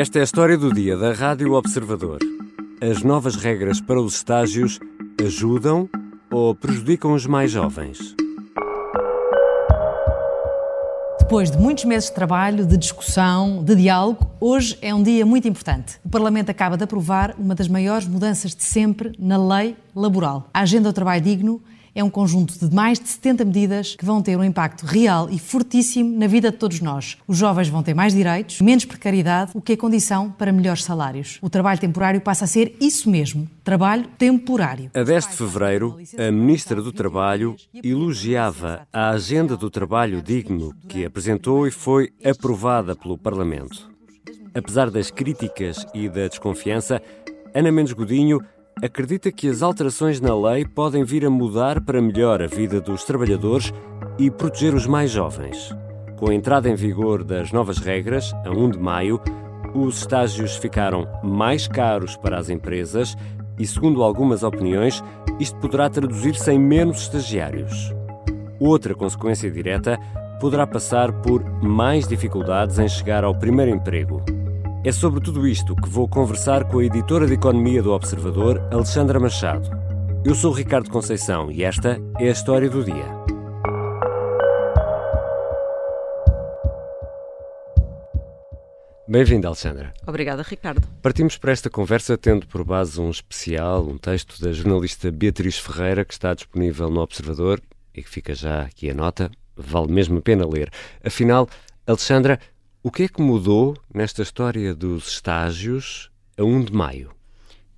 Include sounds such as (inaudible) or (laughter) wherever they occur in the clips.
Esta é a história do dia da Rádio Observador. As novas regras para os estágios ajudam ou prejudicam os mais jovens? Depois de muitos meses de trabalho, de discussão, de diálogo, hoje é um dia muito importante. O Parlamento acaba de aprovar uma das maiores mudanças de sempre na lei laboral. A Agenda do Trabalho Digno é um conjunto de mais de 70 medidas que vão ter um impacto real e fortíssimo na vida de todos nós. Os jovens vão ter mais direitos, menos precariedade, o que é condição para melhores salários. O trabalho temporário passa a ser isso mesmo, trabalho temporário. A 10 de fevereiro, a Ministra do Trabalho elogiava a Agenda do Trabalho Digno que apresentou e foi aprovada pelo Parlamento. Apesar das críticas e da desconfiança, Ana Mendes Godinho acredita que as alterações na lei podem vir a mudar para melhor a vida dos trabalhadores e proteger os mais jovens. Com a entrada em vigor das novas regras, a 1 de maio, os estágios ficaram mais caros para as empresas e, segundo algumas opiniões, isto poderá traduzir-se em menos estagiários. Outra consequência direta poderá passar por mais dificuldades em chegar ao primeiro emprego. É sobre tudo isto que vou conversar com a editora de Economia do Observador, Alexandra Machado. Eu sou Ricardo Conceição e esta é a história do dia. Bem-vinda, Alexandra. Obrigada, Ricardo. Partimos para esta conversa tendo por base um especial, um texto da jornalista Beatriz Ferreira, que está disponível no Observador e que fica já aqui a nota. Vale mesmo a pena ler. Afinal, Alexandra, o que é que mudou nesta história dos estágios a 1 de maio?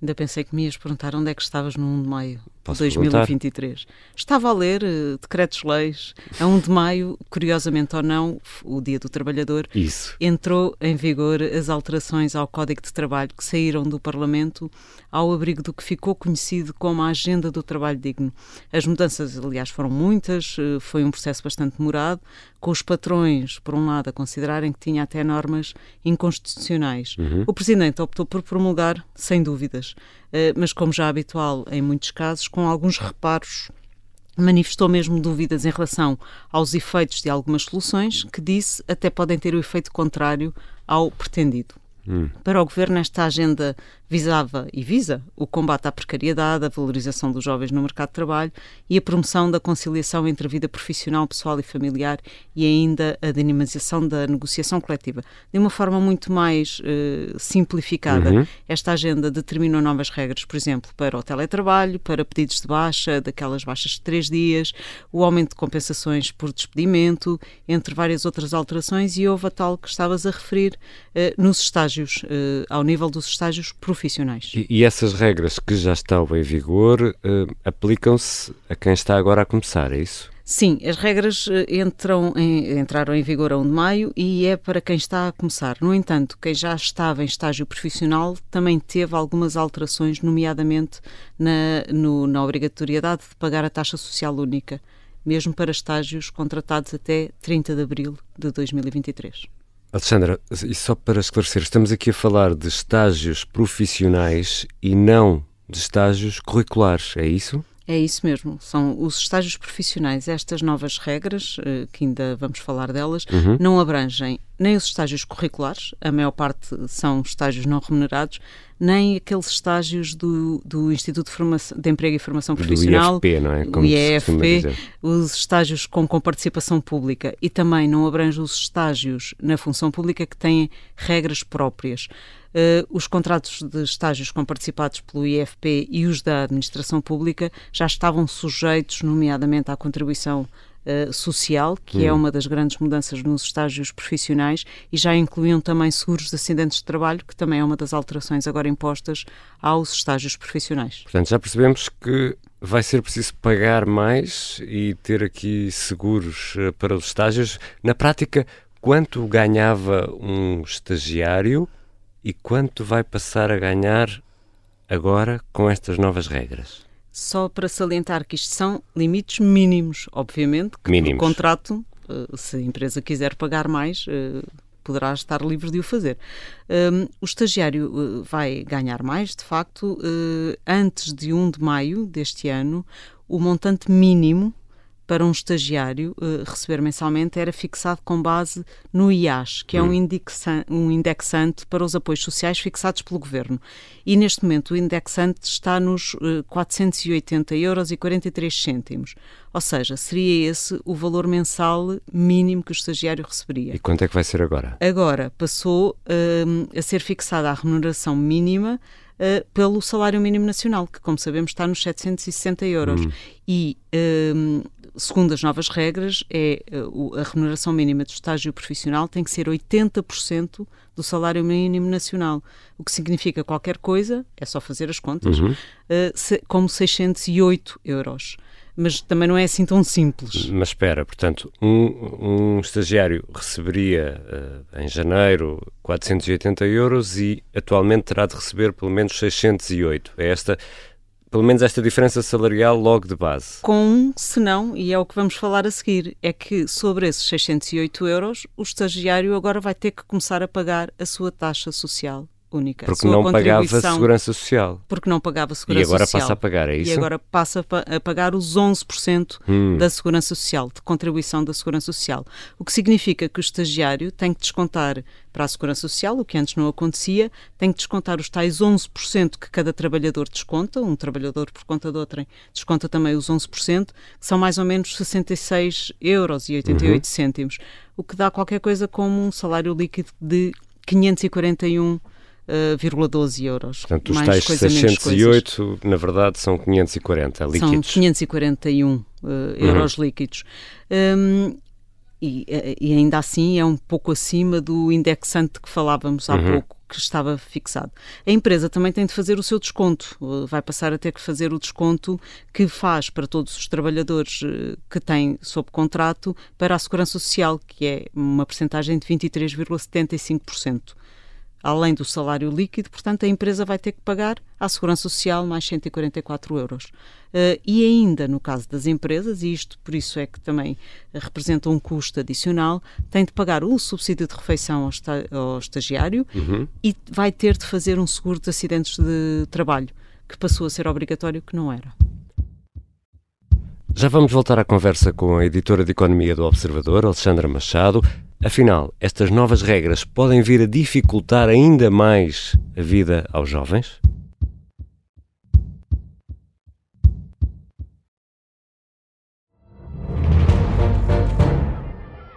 Ainda pensei que me ias perguntar onde é que estavas no 1 de maio Posso 2023. Perguntar? Estava a ler uh, decretos-leis. A 1 de maio, curiosamente ou não, o Dia do Trabalhador, Isso. entrou em vigor as alterações ao Código de Trabalho que saíram do Parlamento ao abrigo do que ficou conhecido como a Agenda do Trabalho Digno. As mudanças, aliás, foram muitas, uh, foi um processo bastante demorado, com os patrões, por um lado, a considerarem que tinha até normas inconstitucionais. Uhum. O Presidente optou por promulgar, sem dúvidas. Eh, mas como já é habitual em muitos casos, com alguns reparos manifestou mesmo dúvidas em relação aos efeitos de algumas soluções, que disse até podem ter o efeito contrário ao pretendido. Hum. Para o Governo, esta agenda visava e visa o combate à precariedade, a valorização dos jovens no mercado de trabalho e a promoção da conciliação entre a vida profissional, pessoal e familiar e ainda a dinamização da negociação coletiva. De uma forma muito mais uh, simplificada, Uhum. esta agenda determinou novas regras, por exemplo, para o teletrabalho, para pedidos de baixa, daquelas baixas de três dias, o aumento de compensações por despedimento, entre várias outras alterações, e houve a tal que estavas a referir uh, nos estágios, uh, ao nível dos estágios profissionais. E, e essas regras que já estão em vigor eh, aplicam-se a quem está agora a começar, é isso? Sim, as regras eh, entram em- entraram em vigor a 1 de maio e é para quem está a começar. No entanto, quem já estava em estágio profissional também teve algumas alterações, nomeadamente na, no- na obrigatoriedade de pagar a taxa social única, mesmo para estágios contratados até 30 de abril de 2023. Alexandra, e só para esclarecer, estamos aqui a falar de estágios profissionais e não de estágios curriculares, é isso? É isso mesmo, são os estágios profissionais. Estas novas regras, eh, que ainda vamos falar delas, Uhum. não abrangem nem os estágios curriculares, a maior parte são estágios não remunerados, nem aqueles estágios do, do Instituto de, Formação, de Emprego e Formação Do Profissional, IFP, não é? o Como costuma IEFP, os estágios com, com participação pública e também não abrange os estágios na função pública que têm regras próprias. Eh, os contratos de estágios com participados pelo IFP e os da administração pública já estavam sujeitos, nomeadamente, à contribuição eh, social, que é uma das grandes mudanças nos estágios profissionais, e já incluíam também seguros de acidentes de trabalho, que também é uma das alterações agora impostas aos estágios profissionais. Portanto, já percebemos que vai ser preciso pagar mais e ter aqui seguros eh, para os estágios. Na prática, quanto ganhava um estagiário e quanto vai passar a ganhar agora com estas novas regras? Só para salientar que isto são limites mínimos, obviamente, que Mínimos. por contrato, eh, se a empresa quiser pagar mais, eh, poderá estar livre de o fazer. Um, o estagiário eh, vai ganhar mais, de facto, antes de 1 de maio deste ano, o montante mínimo para um estagiário uh, receber mensalmente era fixado com base no IAS, que é um, hum. indexante, um indexante para os apoios sociais fixados pelo Governo. E neste momento o indexante está nos uh, 480 euros e 43 cêntimos. Ou seja, seria esse o valor mensal mínimo que o estagiário receberia. E quanto é que vai ser agora? Agora passou uh, a ser fixada a remuneração mínima uh, pelo salário mínimo nacional, que, como sabemos, está nos 760 euros. Hum. E, segundo as novas regras, é uh, a remuneração mínima do estágio profissional tem que ser 80% do salário mínimo nacional, o que significa qualquer coisa, é só fazer as contas, uhum. se, como 608 euros mas também não é assim tão simples. Mas espera, portanto, um, um estagiário receberia uh, em janeiro 480 euros e atualmente terá de receber pelo menos 608. É esta, pelo menos esta diferença salarial logo de base. Com um, se não, e é o que vamos falar a seguir, é que sobre esses 608 euros, o estagiário agora vai ter que começar a pagar a sua taxa social única. Porque não pagava segurança social. Porque não pagava segurança social. E agora social. passa a pagar, é isso? E agora passa a pagar os 11% hum. da segurança social, de contribuição da segurança social. O que significa que o estagiário tem que descontar para a segurança social, o que antes não acontecia, tem que descontar os tais 11% que cada trabalhador desconta, um trabalhador por conta de outrem desconta também os 11%, que são mais ou menos 66 euros e 88 uhum. cêntimos, o que dá qualquer coisa como um salário líquido de 541 0,12 euros. Portanto, os tais coisa, 608, na verdade, são 540 líquidos. São 541 uh, euros uhum. líquidos. Um, e, e, ainda assim é um pouco acima do indexante que falávamos há uhum. pouco, que estava fixado. A empresa também tem de fazer o seu desconto, uh, vai passar a ter que fazer o desconto que faz para todos os trabalhadores uh, que têm sob contrato para a Segurança Social, que é uma percentagem de 23,75% além do salário líquido, portanto, a empresa vai ter que pagar à Segurança Social mais 144 euros. Uh, e ainda no caso das empresas, e isto por isso é que também representa um custo adicional, tem de pagar o subsídio de refeição ao, esta ao estagiário uhum. e vai ter de fazer um seguro de acidentes de trabalho, que passou a ser obrigatório, que não era. Já vamos voltar à conversa com a editora de Economia do Observador, Alexandra Machado. Afinal, estas novas regras podem vir a dificultar ainda mais a vida aos jovens?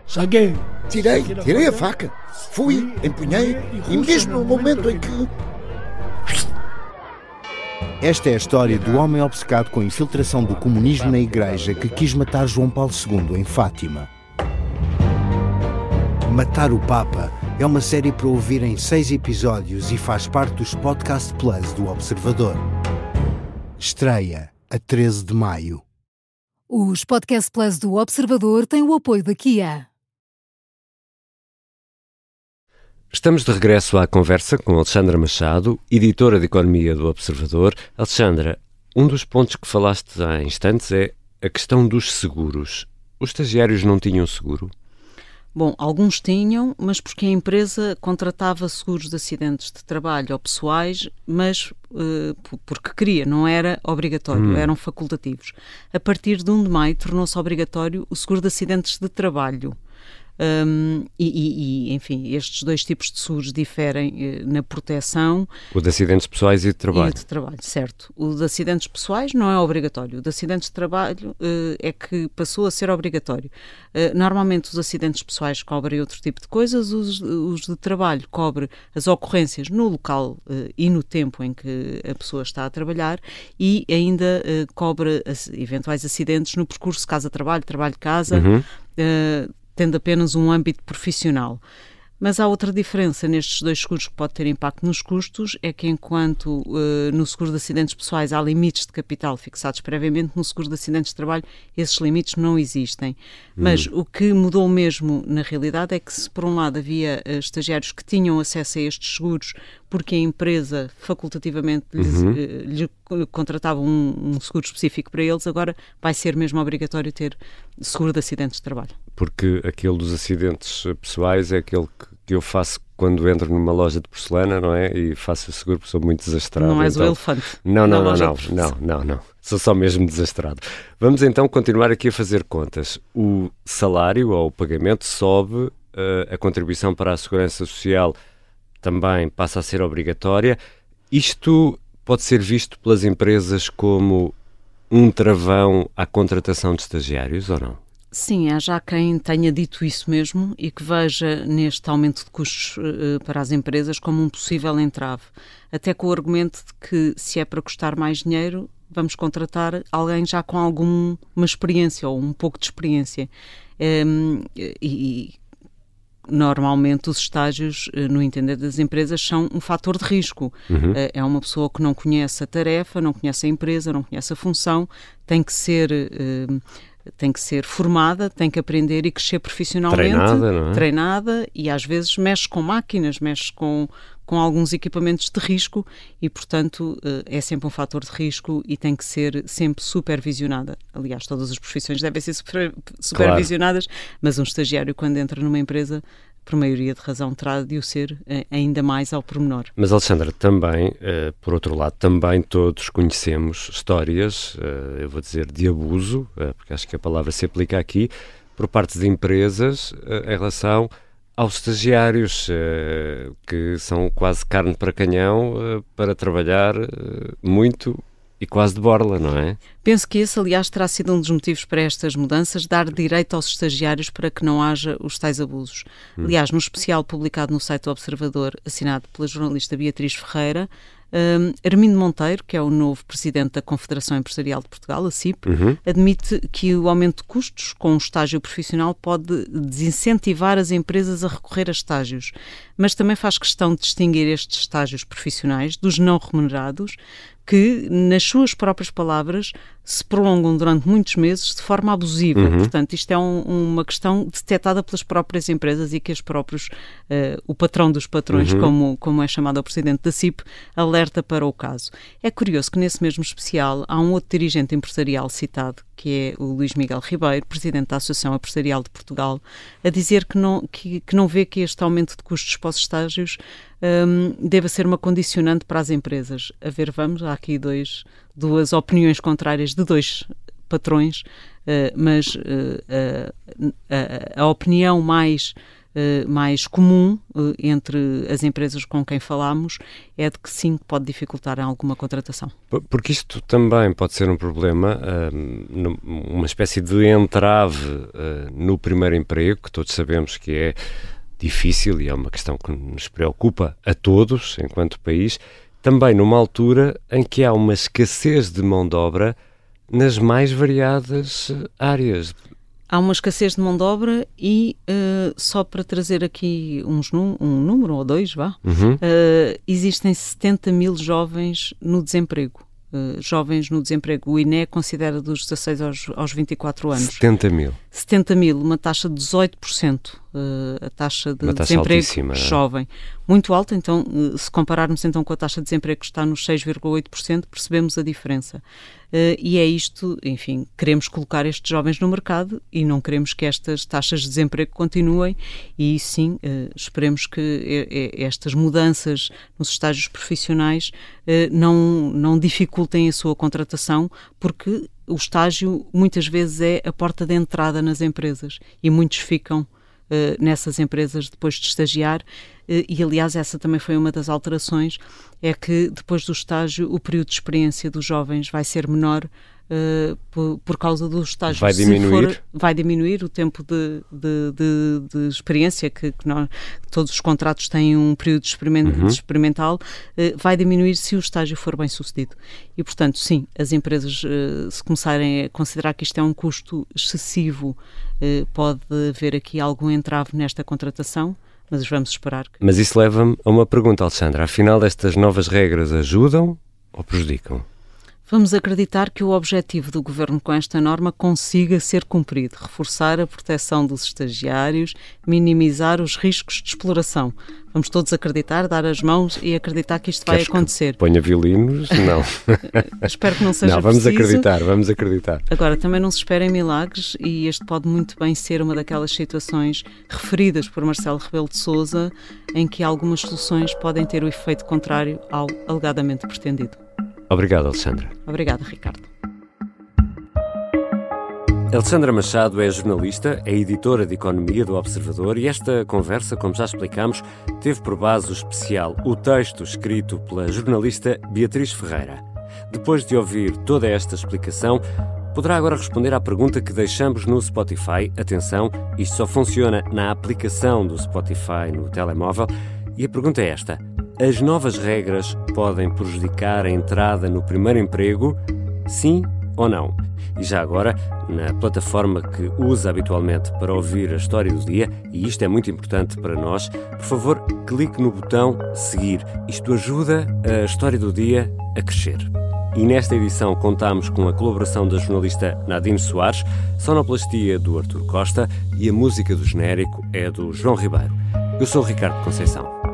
Saguei. Tirei, tirei a faca. Fui, empunhei e mesmo no momento em que. Esta é a história do homem obcecado com a infiltração do comunismo na igreja que quis matar João Paulo II em Fátima. Matar o Papa é uma série para ouvir em seis episódios e faz parte dos Podcast Plus do Observador. Estreia a 13 de maio. Os Podcast Plus do Observador têm o apoio da Kia. Estamos de regresso à conversa com Alexandra Machado, editora de Economia do Observador. Alexandra, um dos pontos que falaste há instantes é a questão dos seguros. Os estagiários não tinham seguro? Bom, alguns tinham, mas porque a empresa contratava seguros de acidentes de trabalho ou pessoais, mas uh, porque queria, não era obrigatório, hum. eram facultativos. A partir de 1 de maio tornou-se obrigatório o seguro de acidentes de trabalho. Um, e, e, enfim, estes dois tipos de seguros diferem eh, na proteção. O de acidentes pessoais e de trabalho. E de trabalho, certo. O de acidentes pessoais não é obrigatório. O de acidentes de trabalho uh, é que passou a ser obrigatório. Uh, normalmente os acidentes pessoais cobrem outro tipo de coisas, os, os de trabalho cobrem as ocorrências no local uh, e no tempo em que a pessoa está a trabalhar e ainda cobre eventuais acidentes no percurso casa-trabalho, trabalho-casa. Uhum tendo apenas um âmbito profissional. Mas há outra diferença nestes dois seguros que pode ter impacto nos custos, é que enquanto uh, no seguro de acidentes pessoais há limites de capital fixados previamente, no seguro de acidentes de trabalho esses limites não existem. Mas hum. o que mudou mesmo na realidade é que se por um lado havia uh, estagiários que tinham acesso a estes seguros porque a empresa facultativamente lhes, uhum. uh, lhe contratava um, um seguro específico para eles, agora vai ser mesmo obrigatório ter seguro de acidentes de trabalho porque aquele dos acidentes pessoais é aquele que, eu faço quando entro numa loja de porcelana, não é? E faço o seguro porque sou muito desastrado. Não és então... o elefante. Não, não, não, não, não, não, não. Sou só mesmo desastrado. Vamos então continuar aqui a fazer contas. O salário ou o pagamento sobe, uh, a contribuição para a segurança social também passa a ser obrigatória. Isto pode ser visto pelas empresas como um travão à contratação de estagiários ou não? Sim, há já quem tenha dito isso mesmo e que veja neste aumento de custos uh, para as empresas como um possível entrave. Até com o argumento de que, se é para custar mais dinheiro, vamos contratar alguém já com alguma experiência ou um pouco de experiência. Um, ehm, e, normalmente os estágios, eh, no entender das empresas, são um fator de risco. Uhum. Eh, é uma pessoa que não conhece a tarefa, não conhece a empresa, não conhece a função, tem que ser. Uh, tem que ser formada, tem que aprender e crescer profissionalmente, treinada, não é? treinada e às vezes mexe com máquinas, mexe com, com alguns equipamentos de risco e, portanto, é sempre um fator de risco e tem que ser sempre supervisionada. Aliás, todas as profissões devem ser super, supervisionadas, claro. mas um estagiário, quando entra numa empresa, por maioria de razão, terá de o ser eh, ainda mais ao pormenor. Mas, Alexandra, também, uh, por outro lado, também todos conhecemos histórias, uh, eu vou dizer, de abuso, uh, porque acho que a palavra se aplica aqui, por parte de empresas em relação aos estagiários, que são quase carne para canhão para trabalhar muito e quase de borla, não é? Penso que esse, aliás, terá sido um dos motivos para estas mudanças, dar direito aos estagiários para que não haja os tais abusos. Hum. Aliás, no especial publicado no site do Observador, assinado pela jornalista Beatriz Ferreira, um, Armindo Monteiro, que é o novo presidente da Confederação Empresarial de Portugal, a CIP, uhum. admite que o aumento de custos com o estágio profissional pode desincentivar as empresas a recorrer a estágios, mas também faz questão de distinguir estes estágios profissionais dos não remunerados, que, nas suas próprias palavras, se prolongam durante muitos meses de forma abusiva. Uhum. Portanto, isto é um, uma questão detectada pelas próprias empresas e que os próprios, uh, o patrão dos patrões, uhum. como, como é chamado o presidente da CIP, alerta para o caso. É curioso que nesse mesmo especial há um outro dirigente empresarial citado, que é o Luís Miguel Ribeiro, presidente da Associação Empresarial de Portugal, a dizer que não, que, que não vê que este aumento de custos para os estágios um, deva ser uma condicionante para as empresas. A ver, vamos, há aqui dois, duas opiniões contrárias de dois patrões, uh, mas uh, a, a, opinião mais mais comum entre as empresas com quem falamos é de que sim, pode dificultar alguma contratação. Porque isto também pode ser um problema, uma espécie de entrave no primeiro emprego, que todos sabemos que é difícil e é uma questão que nos preocupa a todos enquanto país, também numa altura em que há uma escassez de mão de obra nas mais variadas áreas. Há uma escassez de mão de obra e, uh, só para trazer aqui uns um número ou dois, vá, uhum. uh, existem 70 mil jovens no desemprego. Uh, jovens no desemprego. O INE considera dos 16 aos, aos 24 anos. 70 mil. 70 mil, uma taxa de 18% uh, a taxa de desemprego. É? jovem. Muito alta, então, uh, se compararmos então com a taxa de desemprego que está nos 6,8%, percebemos a diferença. Uh, e é isto, enfim, queremos colocar estes jovens no mercado e não queremos que estas taxas de desemprego continuem e sim, esperemos que estas mudanças nos estágios profissionais não, não dificultem a sua contratação, porque o estágio muitas vezes é a porta de entrada nas empresas e muitos ficam nessas empresas depois de estagiar. Uh, e, aliás, essa também foi uma das alterações: é que depois do estágio, o período de experiência dos jovens vai ser menor. Uh, por, por, causa do estágio. Vai diminuir? For, vai diminuir o tempo de, de, de, de experiência, que, que nós, todos os contratos têm um período experiment, uhum. experimental, uh, vai diminuir se o estágio for bem sucedido. E, portanto, sim, as empresas, uh, se começarem a considerar que isto é um custo excessivo eh, pode haver aqui algum entrave nesta contratação, mas vamos esperar. Que... Mas isso leva-me a uma pergunta, Alexandra. Afinal, estas novas regras ajudam ou prejudicam? Vamos acreditar que o objetivo do Governo com esta norma consiga ser cumprido, reforçar a proteção dos estagiários, minimizar os riscos de exploração. Vamos todos acreditar, dar as mãos e acreditar que isto vai Queres acontecer. Que ponha violinos? Não. (laughs) Espero que não seja Não, vamos preciso. acreditar, vamos acreditar. Agora, também não se esperem milagres e este pode muito bem ser uma daquelas situações referidas por Marcelo Rebelo de Sousa em que algumas soluções podem ter o efeito contrário ao alegadamente pretendido. Obrigado, Alexandra. Obrigada, Ricardo. Alexandra Machado é jornalista, é editora de Economia do Observador e esta conversa, como já explicamos, teve por base o especial O Texto escrito pela jornalista Beatriz Ferreira. Depois de ouvir toda esta explicação, poderá agora responder à pergunta que deixamos no Spotify. Atenção, isto só funciona na aplicação do Spotify no telemóvel. E a pergunta é esta: As novas regras podem prejudicar a entrada no primeiro emprego? Sim ou não? E já agora, na plataforma que usa habitualmente para ouvir a história do dia, e isto é muito importante para nós, por favor, clique no botão seguir. Isto ajuda a história do dia a crescer. E nesta edição contamos com a colaboração da jornalista Nadine Soares, sonoplastia do Artur Costa e a música do genérico é do João Ribeiro. Eu sou Ricardo Conceição.